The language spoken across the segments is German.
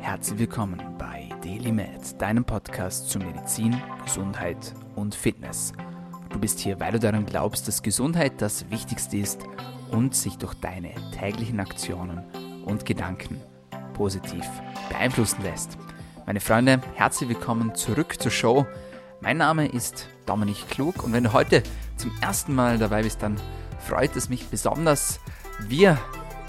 Herzlich willkommen bei DailyMed, deinem Podcast zu Medizin, Gesundheit und Fitness. Du bist hier, weil du daran glaubst, dass Gesundheit das Wichtigste ist und sich durch deine täglichen Aktionen und Gedanken positiv beeinflussen lässt. Meine Freunde, herzlich willkommen zurück zur Show. Mein Name ist Dominik Klug und wenn du heute zum ersten Mal dabei bist, dann freut es mich besonders. Wir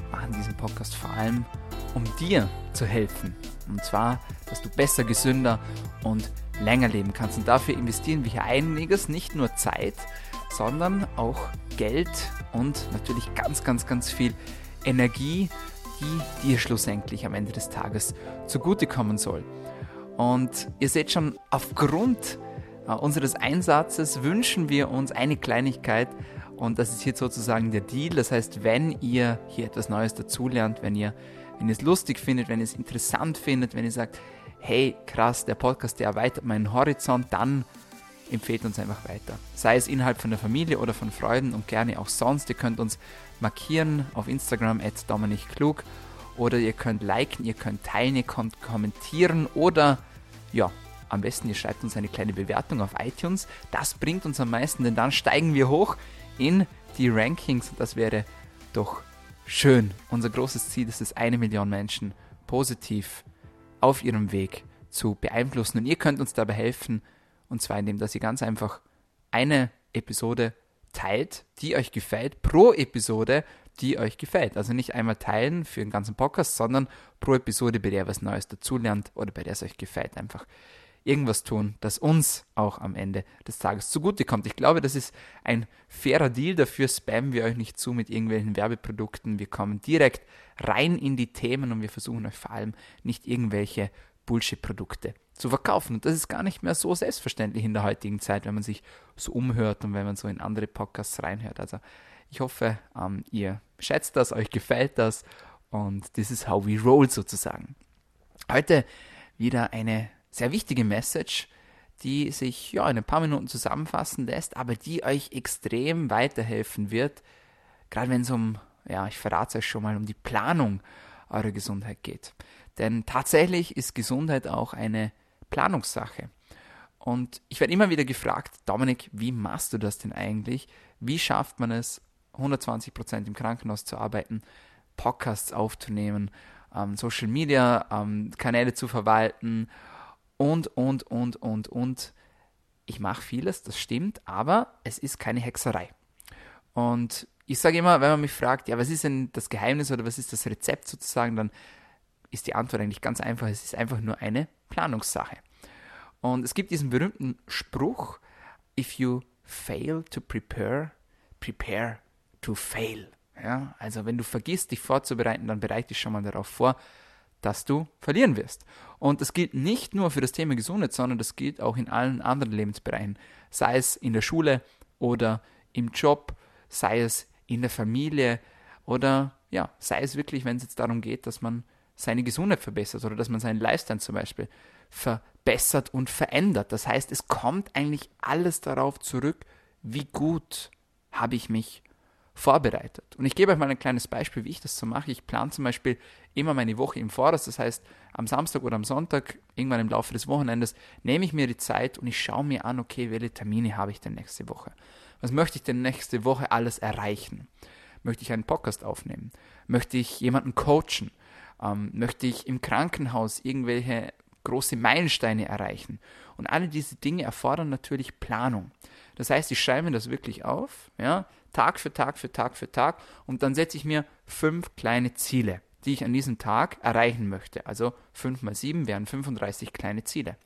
machen diesen Podcast vor allem, um dir zu helfen. Und zwar, dass du besser, gesünder und länger leben kannst. Und dafür investieren wir hier einiges, nicht nur Zeit, sondern auch Geld und natürlich ganz, ganz, ganz viel Energie, die dir schlussendlich am Ende des Tages zugutekommen soll. Und ihr seht schon, aufgrund äh, unseres Einsatzes wünschen wir uns eine Kleinigkeit und das ist hier sozusagen der Deal. Das heißt, wenn ihr hier etwas Neues dazulernt, wenn ihr, wenn ihr es lustig findet, wenn ihr es interessant findet, wenn ihr sagt, hey, krass, der Podcast, der erweitert meinen Horizont, dann empfehlt uns einfach weiter. Sei es innerhalb von der Familie oder von Freunden und gerne auch sonst. Ihr könnt uns markieren auf Instagram at Dominik oder ihr könnt liken, ihr könnt teilen, ihr könnt kommentieren oder ja, am besten ihr schreibt uns eine kleine Bewertung auf iTunes. Das bringt uns am meisten, denn dann steigen wir hoch in die Rankings und das wäre doch schön. Unser großes Ziel ist es, eine Million Menschen positiv auf ihrem Weg zu beeinflussen. Und ihr könnt uns dabei helfen, und zwar indem, dass ihr ganz einfach eine Episode teilt, die euch gefällt, pro Episode, die euch gefällt. Also nicht einmal teilen für den ganzen Podcast, sondern pro Episode, bei der ihr was Neues dazulernt oder bei der es euch gefällt. Einfach irgendwas tun, das uns auch am Ende des Tages zugutekommt. Ich glaube, das ist ein fairer Deal. Dafür spammen wir euch nicht zu mit irgendwelchen Werbeprodukten. Wir kommen direkt rein in die Themen und wir versuchen euch vor allem nicht irgendwelche Bullshit-Produkte zu verkaufen. Und das ist gar nicht mehr so selbstverständlich in der heutigen Zeit, wenn man sich so umhört und wenn man so in andere Podcasts reinhört. Also ich hoffe, ähm, ihr schätzt das, euch gefällt das und this is how we roll sozusagen. Heute wieder eine sehr wichtige Message, die sich ja in ein paar Minuten zusammenfassen lässt, aber die euch extrem weiterhelfen wird, gerade wenn es um, ja, ich verrate es euch schon mal, um die Planung eurer Gesundheit geht. Denn tatsächlich ist Gesundheit auch eine Planungssache. Und ich werde immer wieder gefragt, Dominik, wie machst du das denn eigentlich? Wie schafft man es, 120 Prozent im Krankenhaus zu arbeiten, Podcasts aufzunehmen, ähm, Social Media ähm, Kanäle zu verwalten und, und, und, und, und. Ich mache vieles, das stimmt, aber es ist keine Hexerei. Und ich sage immer, wenn man mich fragt, ja, was ist denn das Geheimnis oder was ist das Rezept sozusagen, dann ist die Antwort eigentlich ganz einfach. Es ist einfach nur eine Planungssache. Und es gibt diesen berühmten Spruch, if you fail to prepare, prepare to fail. Ja, also wenn du vergisst, dich vorzubereiten, dann bereite dich schon mal darauf vor, dass du verlieren wirst. Und das gilt nicht nur für das Thema Gesundheit, sondern das gilt auch in allen anderen Lebensbereichen. Sei es in der Schule oder im Job, sei es in der Familie oder ja, sei es wirklich, wenn es jetzt darum geht, dass man seine Gesundheit verbessert oder dass man seinen Lifestyle zum Beispiel verbessert und verändert. Das heißt, es kommt eigentlich alles darauf zurück, wie gut habe ich mich vorbereitet. Und ich gebe euch mal ein kleines Beispiel, wie ich das so mache. Ich plane zum Beispiel immer meine Woche im Voraus. Das heißt, am Samstag oder am Sonntag, irgendwann im Laufe des Wochenendes, nehme ich mir die Zeit und ich schaue mir an, okay, welche Termine habe ich denn nächste Woche? Was möchte ich denn nächste Woche alles erreichen? Möchte ich einen Podcast aufnehmen? Möchte ich jemanden coachen? Ähm, möchte ich im Krankenhaus irgendwelche große Meilensteine erreichen? Und alle diese Dinge erfordern natürlich Planung. Das heißt, ich schreibe mir das wirklich auf, ja, Tag für Tag für Tag für Tag und dann setze ich mir fünf kleine Ziele, die ich an diesem Tag erreichen möchte. Also 5 mal 7 wären 35 kleine Ziele.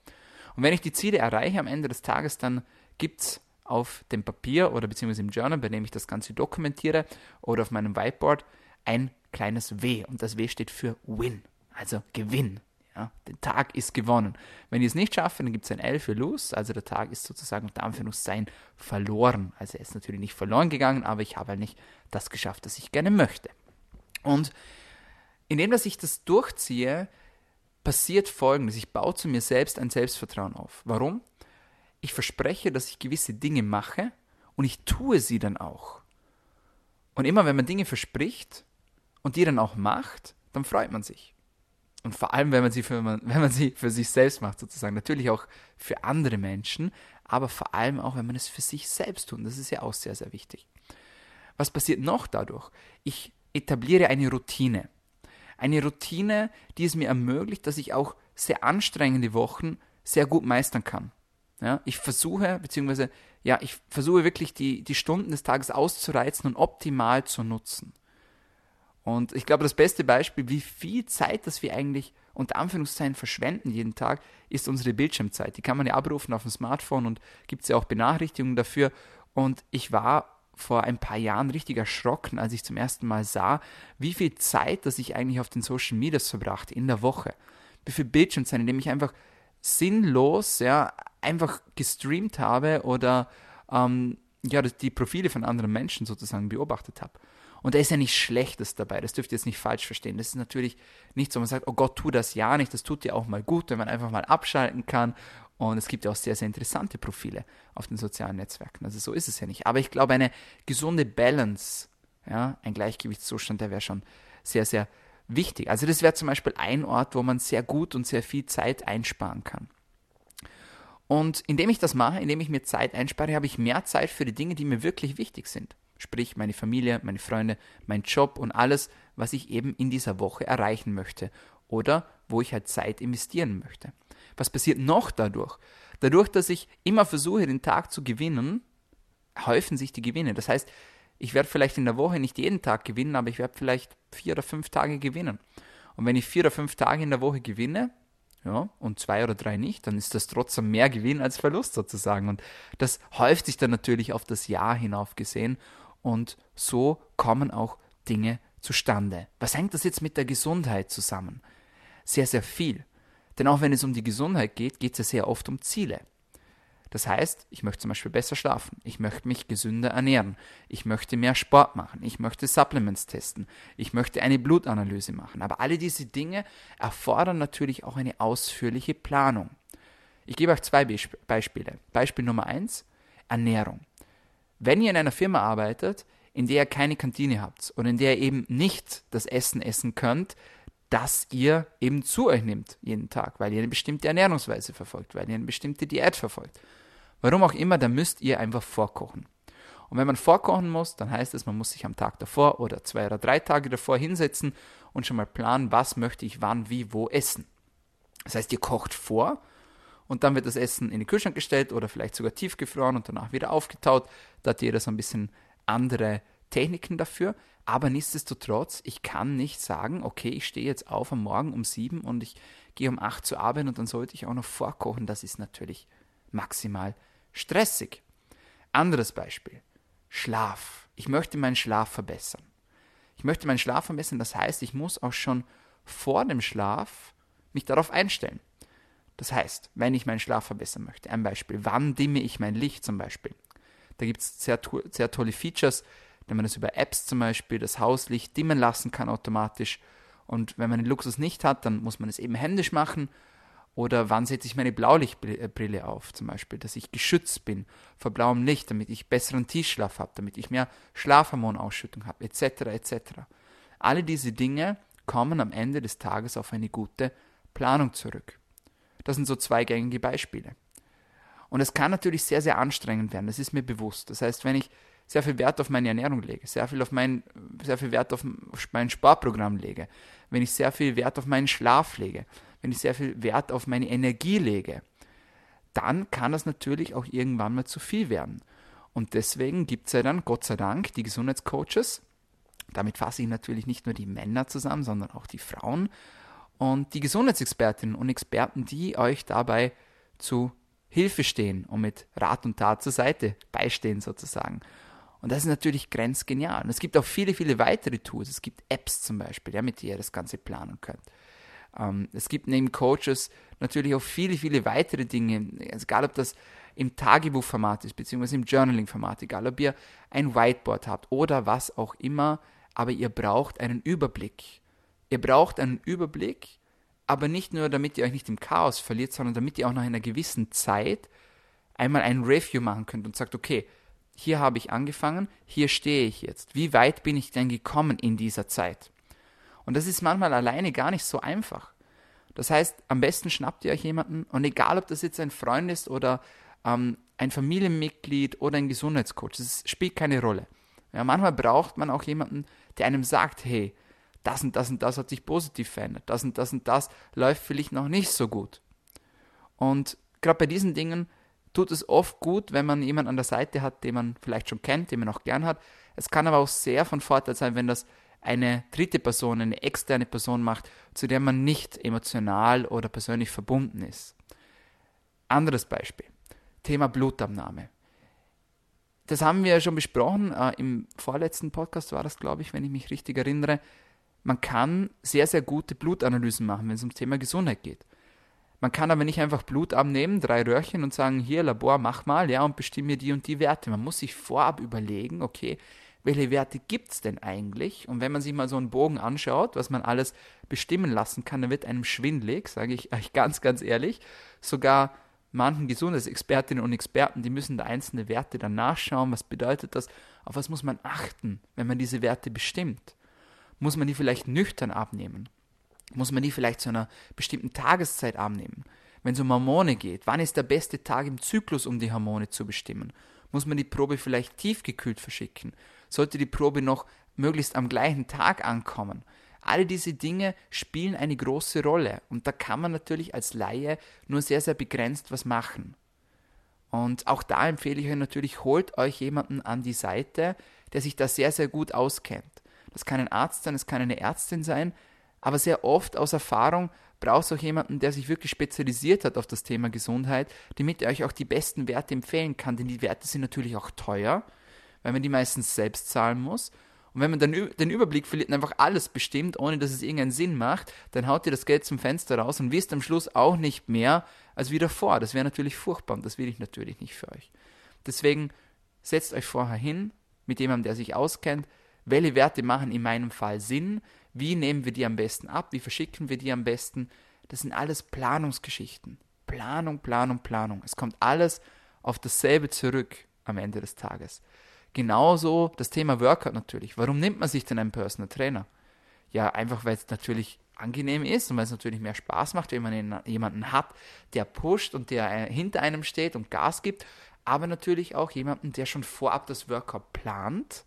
Und wenn ich die Ziele erreiche am Ende des Tages, dann gibt es auf dem Papier oder beziehungsweise im Journal, bei dem ich das Ganze dokumentiere, oder auf meinem Whiteboard ein kleines W. Und das W steht für Win, also Gewinn. Ja, der Tag ist gewonnen. Wenn ich es nicht schaffe, dann gibt es ein L für Lose, also der Tag ist sozusagen unter Anführungszeichen verloren. Also er ist natürlich nicht verloren gegangen, aber ich habe halt nicht das geschafft, was ich gerne möchte. Und indem dass ich das durchziehe, passiert folgendes. Ich baue zu mir selbst ein Selbstvertrauen auf. Warum? Ich verspreche, dass ich gewisse Dinge mache und ich tue sie dann auch. Und immer wenn man Dinge verspricht und die dann auch macht, dann freut man sich. Und vor allem, wenn man sie für, wenn man sie für sich selbst macht, sozusagen. Natürlich auch für andere Menschen, aber vor allem auch, wenn man es für sich selbst tut. Das ist ja auch sehr, sehr wichtig. Was passiert noch dadurch? Ich etabliere eine Routine. Eine Routine, die es mir ermöglicht, dass ich auch sehr anstrengende Wochen sehr gut meistern kann. Ja, ich versuche, beziehungsweise, ja, ich versuche wirklich die, die Stunden des Tages auszureizen und optimal zu nutzen. Und ich glaube, das beste Beispiel, wie viel Zeit, das wir eigentlich unter Anführungszeichen verschwenden jeden Tag, ist unsere Bildschirmzeit. Die kann man ja abrufen auf dem Smartphone und gibt es ja auch Benachrichtigungen dafür. Und ich war vor ein paar Jahren richtig erschrocken, als ich zum ersten Mal sah, wie viel Zeit, das ich eigentlich auf den Social Medias verbracht in der Woche. Wie viel Bildschirmzeit, indem ich einfach sinnlos, ja, einfach gestreamt habe oder ähm, ja, die Profile von anderen Menschen sozusagen beobachtet habe. Und da ist ja nichts Schlechtes dabei, das dürft ihr jetzt nicht falsch verstehen. Das ist natürlich nicht so, man sagt, oh Gott, tu das ja nicht, das tut dir auch mal gut, wenn man einfach mal abschalten kann. Und es gibt ja auch sehr, sehr interessante Profile auf den sozialen Netzwerken. Also so ist es ja nicht. Aber ich glaube, eine gesunde Balance, ja, ein Gleichgewichtszustand, der wäre schon sehr, sehr wichtig. Also das wäre zum Beispiel ein Ort, wo man sehr gut und sehr viel Zeit einsparen kann. Und indem ich das mache, indem ich mir Zeit einspare, habe ich mehr Zeit für die Dinge, die mir wirklich wichtig sind sprich meine Familie, meine Freunde, mein Job und alles, was ich eben in dieser Woche erreichen möchte oder wo ich halt Zeit investieren möchte. Was passiert noch dadurch? Dadurch, dass ich immer versuche, den Tag zu gewinnen, häufen sich die Gewinne. Das heißt, ich werde vielleicht in der Woche nicht jeden Tag gewinnen, aber ich werde vielleicht vier oder fünf Tage gewinnen. Und wenn ich vier oder fünf Tage in der Woche gewinne, ja, und zwei oder drei nicht, dann ist das trotzdem mehr Gewinn als Verlust sozusagen. Und das häuft sich dann natürlich auf das Jahr hinauf gesehen und so kommen auch Dinge zustande. Was hängt das jetzt mit der Gesundheit zusammen? Sehr, sehr viel. Denn auch wenn es um die Gesundheit geht, geht es ja sehr oft um Ziele. Das heißt, ich möchte zum Beispiel besser schlafen, ich möchte mich gesünder ernähren, ich möchte mehr Sport machen, ich möchte Supplements testen, ich möchte eine Blutanalyse machen. Aber alle diese Dinge erfordern natürlich auch eine ausführliche Planung. Ich gebe euch zwei Beispiele. Beispiel Nummer eins, Ernährung. Wenn ihr in einer Firma arbeitet, in der ihr keine Kantine habt und in der ihr eben nicht das Essen essen könnt, das ihr eben zu euch nehmt jeden Tag, weil ihr eine bestimmte Ernährungsweise verfolgt, weil ihr eine bestimmte Diät verfolgt. Warum auch immer, da müsst ihr einfach vorkochen. Und wenn man vorkochen muss, dann heißt es, man muss sich am Tag davor oder zwei oder drei Tage davor hinsetzen und schon mal planen, was möchte ich wann, wie, wo essen. Das heißt, ihr kocht vor und dann wird das Essen in den Kühlschrank gestellt oder vielleicht sogar tiefgefroren und danach wieder aufgetaut. Da hat jeder so ein bisschen andere Techniken dafür. Aber nichtsdestotrotz, ich kann nicht sagen, okay, ich stehe jetzt auf am Morgen um sieben und ich gehe um acht zur Arbeit und dann sollte ich auch noch vorkochen. Das ist natürlich maximal stressig. Anderes Beispiel. Schlaf. Ich möchte meinen Schlaf verbessern. Ich möchte meinen Schlaf verbessern, das heißt, ich muss auch schon vor dem Schlaf mich darauf einstellen. Das heißt, wenn ich meinen Schlaf verbessern möchte, ein Beispiel, wann dimme ich mein Licht zum Beispiel? Da gibt es sehr, sehr tolle Features, wenn man das über Apps zum Beispiel das Hauslicht dimmen lassen kann automatisch. Und wenn man den Luxus nicht hat, dann muss man es eben händisch machen. Oder wann setze ich meine Blaulichtbrille auf, zum Beispiel, dass ich geschützt bin vor blauem Licht, damit ich besseren Tiefschlaf habe, damit ich mehr Schlafhormonausschüttung habe, etc. etc. Alle diese Dinge kommen am Ende des Tages auf eine gute Planung zurück. Das sind so zwei gängige Beispiele. Und es kann natürlich sehr, sehr anstrengend werden, das ist mir bewusst. Das heißt, wenn ich sehr viel Wert auf meine Ernährung lege, sehr viel, auf mein, sehr viel Wert auf mein Sportprogramm lege, wenn ich sehr viel Wert auf meinen Schlaf lege, wenn ich sehr viel Wert auf meine Energie lege, dann kann das natürlich auch irgendwann mal zu viel werden. Und deswegen gibt es ja dann, Gott sei Dank, die Gesundheitscoaches. Damit fasse ich natürlich nicht nur die Männer zusammen, sondern auch die Frauen und die Gesundheitsexpertinnen und Experten, die euch dabei zu Hilfe stehen und mit Rat und Tat zur Seite beistehen sozusagen. Und das ist natürlich grenzgenial. Und es gibt auch viele, viele weitere Tools. Es gibt Apps zum Beispiel, ja, mit denen ihr das Ganze planen könnt. Ähm, es gibt neben Coaches natürlich auch viele, viele weitere Dinge. Also egal, ob das im Tagebuchformat ist, beziehungsweise im Journaling-Format, egal, ob ihr ein Whiteboard habt oder was auch immer, aber ihr braucht einen Überblick. Ihr braucht einen Überblick, aber nicht nur, damit ihr euch nicht im Chaos verliert, sondern damit ihr auch nach einer gewissen Zeit einmal ein Review machen könnt und sagt, okay, hier habe ich angefangen, hier stehe ich jetzt. Wie weit bin ich denn gekommen in dieser Zeit? Und das ist manchmal alleine gar nicht so einfach. Das heißt, am besten schnappt ihr euch jemanden und egal, ob das jetzt ein Freund ist oder ähm, ein Familienmitglied oder ein Gesundheitscoach, das spielt keine Rolle. Ja, manchmal braucht man auch jemanden, der einem sagt, hey, das und das und das hat sich positiv verändert, das und das und das läuft vielleicht noch nicht so gut. Und gerade bei diesen Dingen tut es oft gut, wenn man jemanden an der Seite hat, den man vielleicht schon kennt, den man auch gern hat. Es kann aber auch sehr von Vorteil sein, wenn das eine dritte Person, eine externe Person macht, zu der man nicht emotional oder persönlich verbunden ist. Anderes Beispiel. Thema Blutabnahme. Das haben wir ja schon besprochen. Äh, Im vorletzten Podcast war das, glaube ich, wenn ich mich richtig erinnere. Man kann sehr, sehr gute Blutanalysen machen, wenn es ums Thema Gesundheit geht. Man kann aber nicht einfach Blut abnehmen, drei Röhrchen und sagen, hier Labor, mach mal, ja, und bestimme die und die Werte. Man muss sich vorab überlegen, okay, welche Werte gibt es denn eigentlich? Und wenn man sich mal so einen Bogen anschaut, was man alles bestimmen lassen kann, dann wird einem schwindlig, sage ich euch ganz, ganz ehrlich. Sogar manchen Gesundheitsexpertinnen und Experten, die müssen da einzelne Werte dann nachschauen. Was bedeutet das? Auf was muss man achten, wenn man diese Werte bestimmt? Muss man die vielleicht nüchtern abnehmen? Muss man die vielleicht zu einer bestimmten Tageszeit abnehmen? Wenn es um Hormone geht, wann ist der beste Tag im Zyklus, um die Hormone zu bestimmen? Muss man die Probe vielleicht tiefgekühlt verschicken? Sollte die Probe noch möglichst am gleichen Tag ankommen? Alle diese Dinge spielen eine große Rolle und da kann man natürlich als Laie nur sehr, sehr begrenzt was machen. Und auch da empfehle ich euch natürlich, holt euch jemanden an die Seite, der sich da sehr, sehr gut auskennt. Das kann ein Arzt sein, es kann eine Ärztin sein, aber sehr oft aus Erfahrung braucht es auch jemanden, der sich wirklich spezialisiert hat auf das Thema Gesundheit, damit er euch auch die besten Werte empfehlen kann, denn die Werte sind natürlich auch teuer, weil man die meistens selbst zahlen muss und wenn man dann den Überblick verliert und einfach alles bestimmt, ohne dass es irgendeinen Sinn macht, dann haut ihr das Geld zum Fenster raus und wisst am Schluss auch nicht mehr als wieder vor. Das wäre natürlich furchtbar und das will ich natürlich nicht für euch. Deswegen setzt euch vorher hin mit jemandem, der sich auskennt. Welche Werte machen in meinem Fall Sinn? Wie nehmen wir die am besten ab? Wie verschicken wir die am besten? Das sind alles Planungsgeschichten. Planung, Planung, Planung. Es kommt alles auf dasselbe zurück am Ende des Tages. Genauso das Thema Workout natürlich. Warum nimmt man sich denn einen Personal Trainer? Ja, einfach weil es natürlich angenehm ist und weil es natürlich mehr Spaß macht, wenn man jemanden hat, der pusht und der äh, hinter einem steht und Gas gibt, aber natürlich auch jemanden, der schon vorab das Workout plant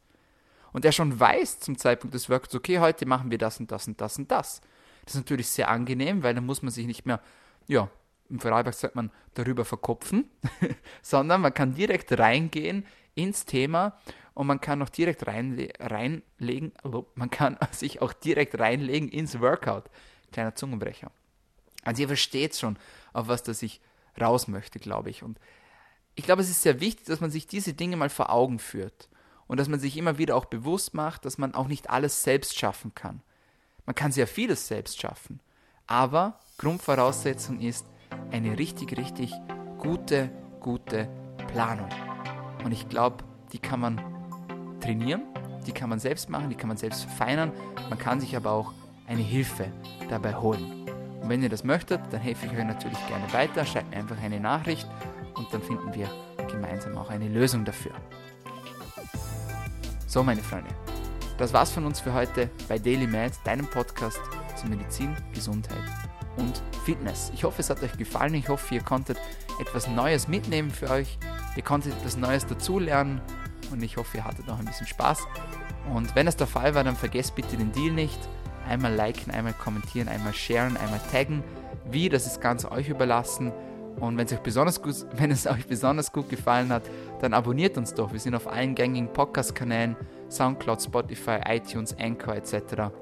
und der schon weiß zum Zeitpunkt des Workouts, okay, heute machen wir das und das und das und das. Das ist natürlich sehr angenehm, weil dann muss man sich nicht mehr, ja, im Vorarlberg sagt man, darüber verkopfen, sondern man kann direkt reingehen ins Thema und man kann auch direkt reinle reinlegen, also man kann sich auch direkt reinlegen ins Workout. Kleiner Zungenbrecher. Also ihr versteht schon, auf was das ich raus möchte, glaube ich. Und ich glaube, es ist sehr wichtig, dass man sich diese Dinge mal vor Augen führt und dass man sich immer wieder auch bewusst macht, dass man auch nicht alles selbst schaffen kann. Man kann sehr vieles selbst schaffen, aber Grundvoraussetzung ist eine richtig, richtig gute, gute Planung. Und ich glaube, die kann man trainieren, die kann man selbst machen, die kann man selbst verfeinern. Man kann sich aber auch eine Hilfe dabei holen. Und wenn ihr das möchtet, dann helfe ich euch natürlich gerne weiter. Schreibt mir einfach eine Nachricht und dann finden wir gemeinsam auch eine Lösung dafür. So, meine Freunde, das war's von uns für heute bei Daily Med, deinem Podcast zu Medizin, Gesundheit und Fitness. Ich hoffe, es hat euch gefallen. Ich hoffe, ihr konntet etwas Neues mitnehmen für euch. Ihr konntet etwas Neues dazulernen und ich hoffe, ihr hattet auch ein bisschen Spaß. Und wenn das der Fall war, dann vergesst bitte den Deal nicht. Einmal liken, einmal kommentieren, einmal sharen, einmal taggen. Wie, das ist ganz euch überlassen. Und wenn es euch besonders gut, wenn es euch besonders gut gefallen hat, dann abonniert uns doch. Wir sind auf allen gängigen Podcast-Kanälen, Soundcloud, Spotify, iTunes, Anchor etc.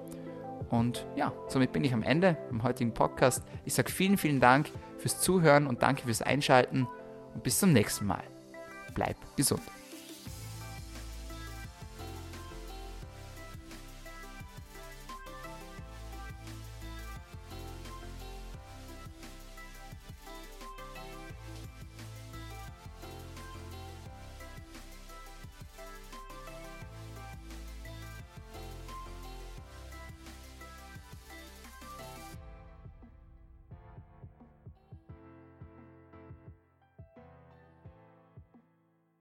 Und ja, somit bin ich am Ende im heutigen Podcast. Ich sage vielen, vielen Dank fürs Zuhören und danke fürs Einschalten und bis zum nächsten Mal. Bleib gesund.